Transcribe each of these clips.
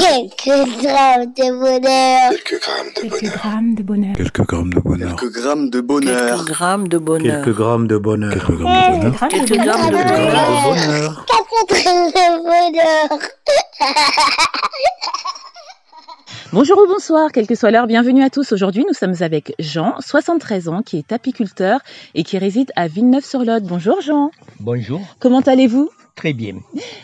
Quelques grammes de bonheur. Quelques grammes de Quelques bonheur. grammes de bonheur. Quelques grammes de bonheur. Quelques grammes de bonheur. Quelques grammes de bonheur. Quelques grammes de bonheur. Quelques grammes de bonheur. Quelques grammes de Quelques bonheur. Quatre grammes de bonheur. Bonjour ou bonsoir, quelle que soit l'heure, bienvenue à tous. Aujourd'hui, nous sommes avec Jean, 73 ans, qui est apiculteur et qui réside à Villeneuve-sur-Lot. Bonjour Jean, Bonjour, comment allez-vous très bien.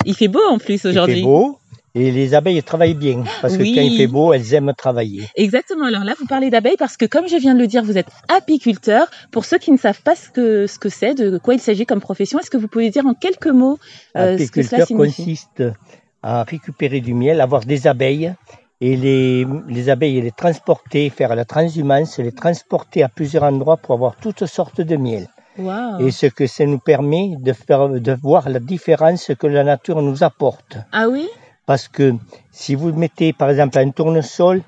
Il fait beau en plus Il fait aujourd'hui. beau et les abeilles travaillent bien parce Oui. que quand il fait beau, elles aiment travailler. Exactement, alors là, vous parlez d'abeilles parce que comme je viens de le dire, vous êtes apiculteur. Pour ceux qui ne savent pas ce que ce que c'est, de quoi il s'agit comme profession, est-ce que vous pouvez dire en quelques mots euh, ce que cela signifie? consiste à récupérer du miel, avoir des abeilles et les, les abeilles les transporter, faire la transhumance, les transporter à plusieurs endroits pour avoir toutes sortes de miel. Waouh. Et ce que ça nous permet de faire, de voir la différence que la nature nous apporte. Ah oui? Parce que si vous mettez par exemple un tournesol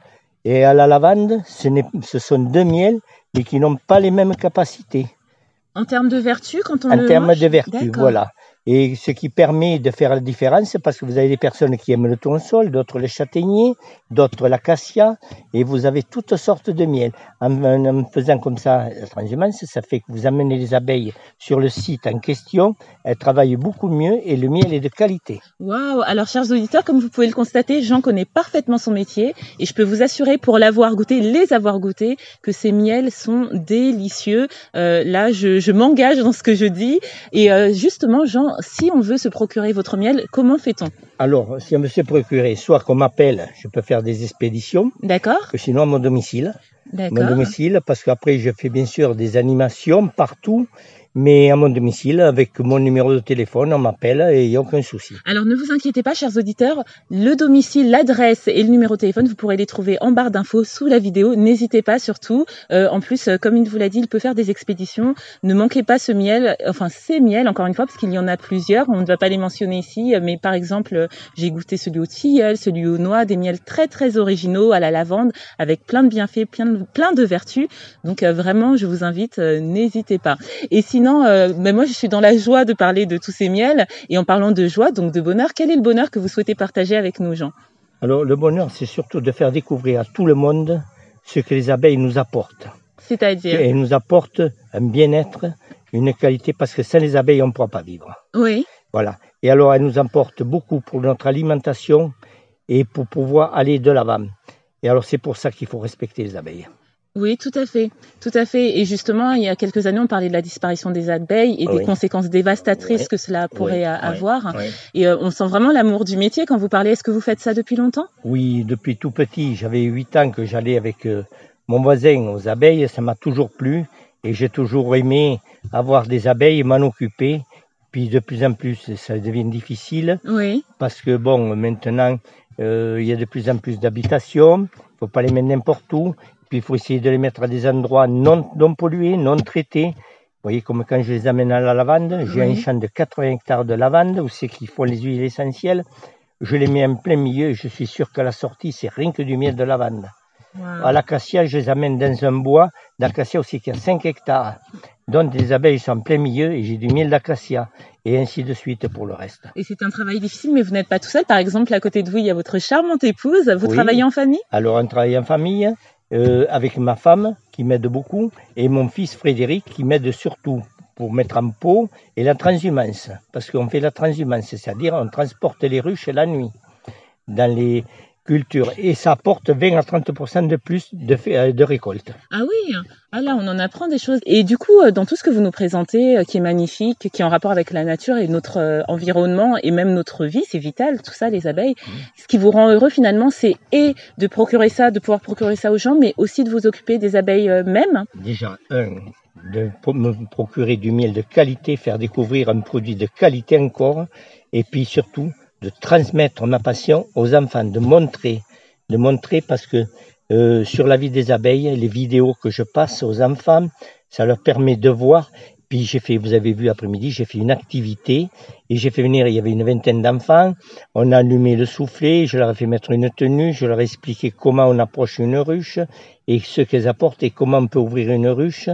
et à la lavande, ce, sont deux miels, mais qui n'ont pas les mêmes capacités En termes de vertu, quand on en termes de vertu. Voilà. Et ce qui permet de faire la différence, parce que vous avez des personnes qui aiment le tournesol, d'autres le châtaignier, d'autres l'acacia, et vous avez toutes sortes de miel. En, en- faisant comme ça la transhumance, ça fait que vous amenez les abeilles sur le site en question, elles travaillent beaucoup mieux et le miel est de qualité. Waouh Alors, chers auditeurs, comme vous pouvez le constater, Jean connaît parfaitement son métier et je peux vous assurer, pour l'avoir goûté, les avoir goûtés, que ces miels sont délicieux. Euh, là, je, je m'engage dans ce que je dis. Et euh, justement, Jean, si on veut se procurer votre miel, comment fait-on? Alors, si on veut se procurer, soit qu'on m'appelle, je peux faire des expéditions, D'accord sinon à mon domicile. mon D'accord. domicile, parce qu'après je fais bien sûr des animations partout, mais à mon domicile, avec mon numéro de téléphone, on m'appelle et il n'y a aucun souci. Alors ne vous inquiétez pas, chers auditeurs, le domicile, l'adresse et le numéro de téléphone, vous pourrez les trouver en barre d'infos sous la vidéo. N'hésitez pas surtout. Euh, en plus, euh, comme il vous l'a dit, il peut faire des expéditions. Ne manquez pas ce miel, enfin ces miels, encore une fois, parce qu'il y en a plusieurs. On ne va pas les mentionner ici, mais par exemple, j'ai goûté celui au tilleul, celui au noix, des miels très très originaux à la lavande, avec plein de bienfaits, plein de, plein de vertus. Donc euh, vraiment, je vous invite, euh, n'hésitez pas. Et sinon, euh, ben moi, je suis dans la joie de parler de tous ces miels. Et en parlant de joie, donc de bonheur, quel est le bonheur que vous souhaitez partager avec nous, Jean? Alors le bonheur, c'est surtout de faire découvrir à tout le monde ce que les abeilles nous apportent. C'est-à-dire? Elles nous apportent un bien-être, une qualité, parce que sans les abeilles, on ne pourra pas vivre. Oui. Voilà. Et alors, elles nous apportent beaucoup pour notre alimentation et pour pouvoir aller de l'avant. Et alors, c'est pour ça qu'il faut respecter les abeilles. Oui, tout à fait, tout à fait. Et justement, il y a quelques années, on parlait de la disparition des abeilles et des conséquences dévastatrices Oui. que cela pourrait Oui, avoir. oui. Et euh, on sent vraiment l'amour du métier quand vous parlez. Est-ce que vous faites ça depuis longtemps? Oui, depuis tout petit, j'avais 8 ans que j'allais avec euh, mon voisin aux abeilles, ça m'a toujours plu et j'ai toujours aimé avoir des abeilles et m'en occuper. Puis de plus en plus, ça devient difficile Oui. parce que bon, maintenant, euh, il y a de plus en plus d'habitations, il faut pas les mettre n'importe où, puis il faut essayer de les mettre à des endroits non, non pollués, non traités. Vous voyez, comme quand je les amène à la lavande, j'ai Oui. un champ de 80 hectares de lavande où c'est qu'ils font les huiles essentielles. Je les mets en plein milieu et je suis sûr qu'à la sortie, c'est rien que du miel de lavande. À l'acacia, je les amène dans un bois d'acacia aussi qui a 5 hectares. Donc les abeilles sont en plein milieu et j'ai du miel d'acacia. Et ainsi de suite pour le reste. Et c'est un travail difficile, mais vous n'êtes pas tout seul. Par exemple, à côté de vous, il y a votre charmante épouse. Vous Oui. travaillez en famille? Alors on travaille en famille euh, avec ma femme qui m'aide beaucoup et mon fils Frédéric qui m'aide surtout pour mettre en pot et la transhumance. Parce qu'on fait la transhumance, c'est-à-dire on transporte les ruches la nuit dans les cultures et ça apporte 20 à 30% de plus de, euh, de récolte. Ah oui, ah là on en apprend des choses. Et du coup, euh, dans tout ce que vous nous présentez, euh, qui est magnifique, qui est en rapport avec la nature et notre environnement et même notre vie, c'est vital, tout ça, les abeilles. Ce qui vous rend heureux finalement, c'est et de procurer ça, de pouvoir procurer ça aux gens, mais aussi de vous occuper des abeilles mêmes. Déjà, un, de me procurer du miel de qualité, faire découvrir un produit de qualité encore, et puis surtout de transmettre ma passion aux enfants, de montrer, de montrer parce que euh, sur la vie des abeilles, les vidéos que je passe aux enfants, ça leur permet de voir. Puis j'ai fait, vous avez vu après-midi, j'ai fait une activité et j'ai fait venir, il y avait une vingtaine d'enfants. On a allumé le soufflet, je leur ai fait mettre une tenue, je leur ai expliqué comment on approche une ruche et ce qu'elles apportent et comment on peut ouvrir une ruche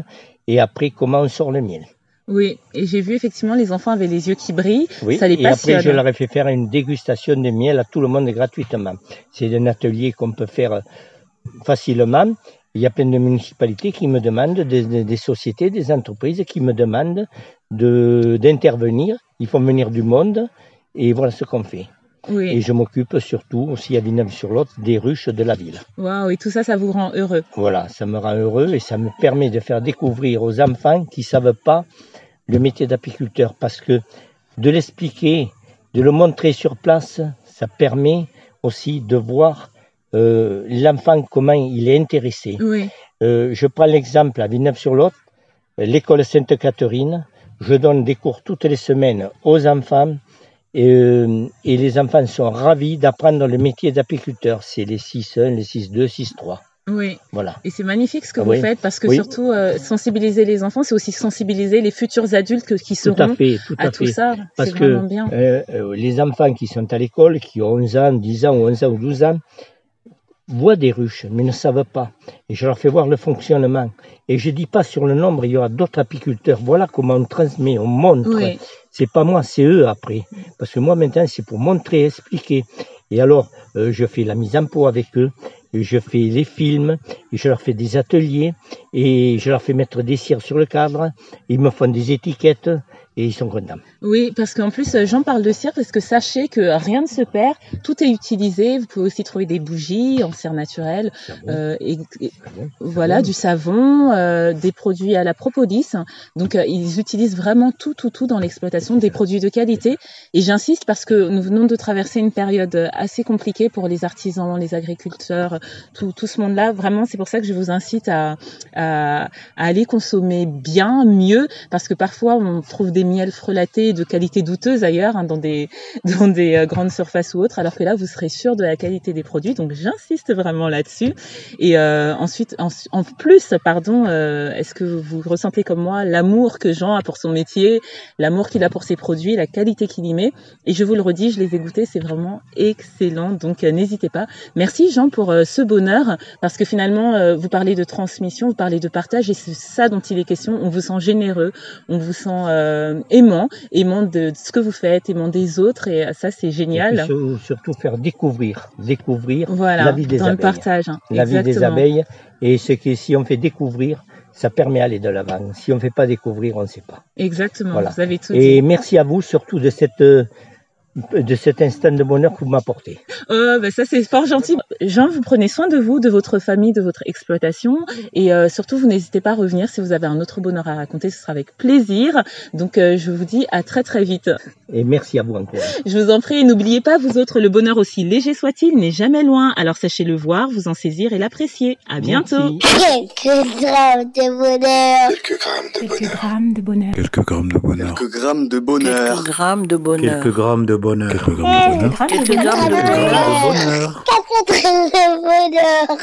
et après comment on sort le miel. Oui, et j'ai vu effectivement les enfants avaient les yeux qui brillent. Oui, Ça les et après, je leur ai fait faire une dégustation de miel à tout le monde gratuitement. C'est un atelier qu'on peut faire euh, facilement. Il y a plein de municipalités qui me demandent, des, des- des sociétés, des entreprises qui me demandent de d'intervenir. Ils font venir du monde et voilà ce qu'on fait. Et Oui. je m'occupe surtout aussi à Villeneuve-sur-Lot des ruches de la ville. Waouh, et tout ça, ça vous rend heureux. Voilà, ça me rend heureux et ça me permet de faire découvrir aux enfants qui savent pas le métier d'apiculteur parce que de l'expliquer, de le montrer sur place, ça permet aussi de voir euh, l'enfant comment il est intéressé. Oui. Euh, je prends l'exemple à Villeneuve-sur-Lot, l'école Sainte-Catherine. Je donne des cours toutes les semaines aux enfants et, euh, et les enfants sont ravis d'apprendre le métier d'apiculteur. C'est les 6-1, les 6-2, 6-3. Oui. Voilà. Et c'est magnifique ce que vous faites parce que Oui. surtout euh, sensibiliser les enfants, c'est aussi sensibiliser les futurs adultes que- qui Tout à seront fait, tout à, à tout fait. ça. Parce C'est que vraiment bien. euh, euh, les enfants qui sont à l'école, qui ont 11 ans, 10 ans, ou 11 ans ou 12 ans, voient des ruches, mais ne savent pas. Et je leur fais voir le fonctionnement. Et je dis pas sur le nombre, il y aura d'autres apiculteurs. Voilà comment on transmet, on montre. Oui. C'est pas moi, c'est eux après. Parce que moi maintenant, c'est pour montrer, expliquer. Et alors, euh, je fais la mise en pot avec eux, je fais les films, je leur fais des ateliers, et je leur fais mettre des cires sur le cadre. Ils me font des étiquettes, et ils sont contents. Oui, parce qu'en plus, euh, j'en parle de cire parce que sachez que rien ne se perd, tout est utilisé. Vous pouvez aussi trouver des bougies en cire naturelle, euh, et, et- voilà, du savon, euh, des produits à la propolis. Donc, euh, ils utilisent vraiment tout, tout, tout dans l'exploitation, des produits de qualité. Et j'insiste parce que nous venons de traverser une période euh, assez compliquée pour les artisans, les agriculteurs, tout, tout ce monde-là. Vraiment, c'est pour ça que je vous incite à, à, à aller consommer bien, mieux, parce que parfois on trouve des miels frelatés de qualité douteuse ailleurs, hein, dans des dans des euh, grandes surfaces ou autres, alors que là vous serez sûr de la qualité des produits. Donc j'insiste vraiment là-dessus. Et euh, ensuite, en, plus, pardon, euh, est-ce que vous ressentez comme moi l'amour que Jean a pour son métier, l'amour qu'il a pour ses produits, la qualité qu'il y met? Et je vous le redis, je les ai goûtés, c'est vraiment excellent. Donc euh, n'hésitez pas. Merci Jean pour euh, ce bonheur, parce que finalement vous parlez de transmission, vous parlez de partage, et c'est ça dont il est question. On vous sent généreux, on vous sent euh, aimant, aimant de ce que vous faites, aimant des autres, et euh, ça c'est génial. surtout faire découvrir, découvrir Voilà, la vie des dans le abeilles. partage. hein. la vie des abeilles. Et ce que si on fait découvrir, ça permet d'aller de l'avant. Si on ne fait pas découvrir, on ne sait pas. Exactement, Voilà. vous avez tout dit. Et merci à vous surtout de cette de cet instant de bonheur que vous m'apportez. Oh, bah ça c'est fort gentil. Jean, vous prenez soin de vous, de votre famille, de votre exploitation, et euh, surtout vous n'hésitez pas à revenir si vous avez un autre bonheur à raconter, ce sera avec plaisir. Donc euh, je vous dis à très très vite. Et merci à vous encore. Je vous en prie, et n'oubliez pas vous autres, le bonheur aussi léger soit-il n'est jamais loin. Alors sachez le voir, vous en saisir et l'apprécier. À bientôt. Merci. Quelques grammes de bonheur. Quelques grammes de bonheur. Quelques grammes de bonheur. Quelques grammes de bonheur. Quelques grammes de bonheur. Quelques grammes de bonheur. Quelques grammes de bonheur. Quelques grammes de bonheur. Grammes de bonheur. Quatre grammes de bonheur.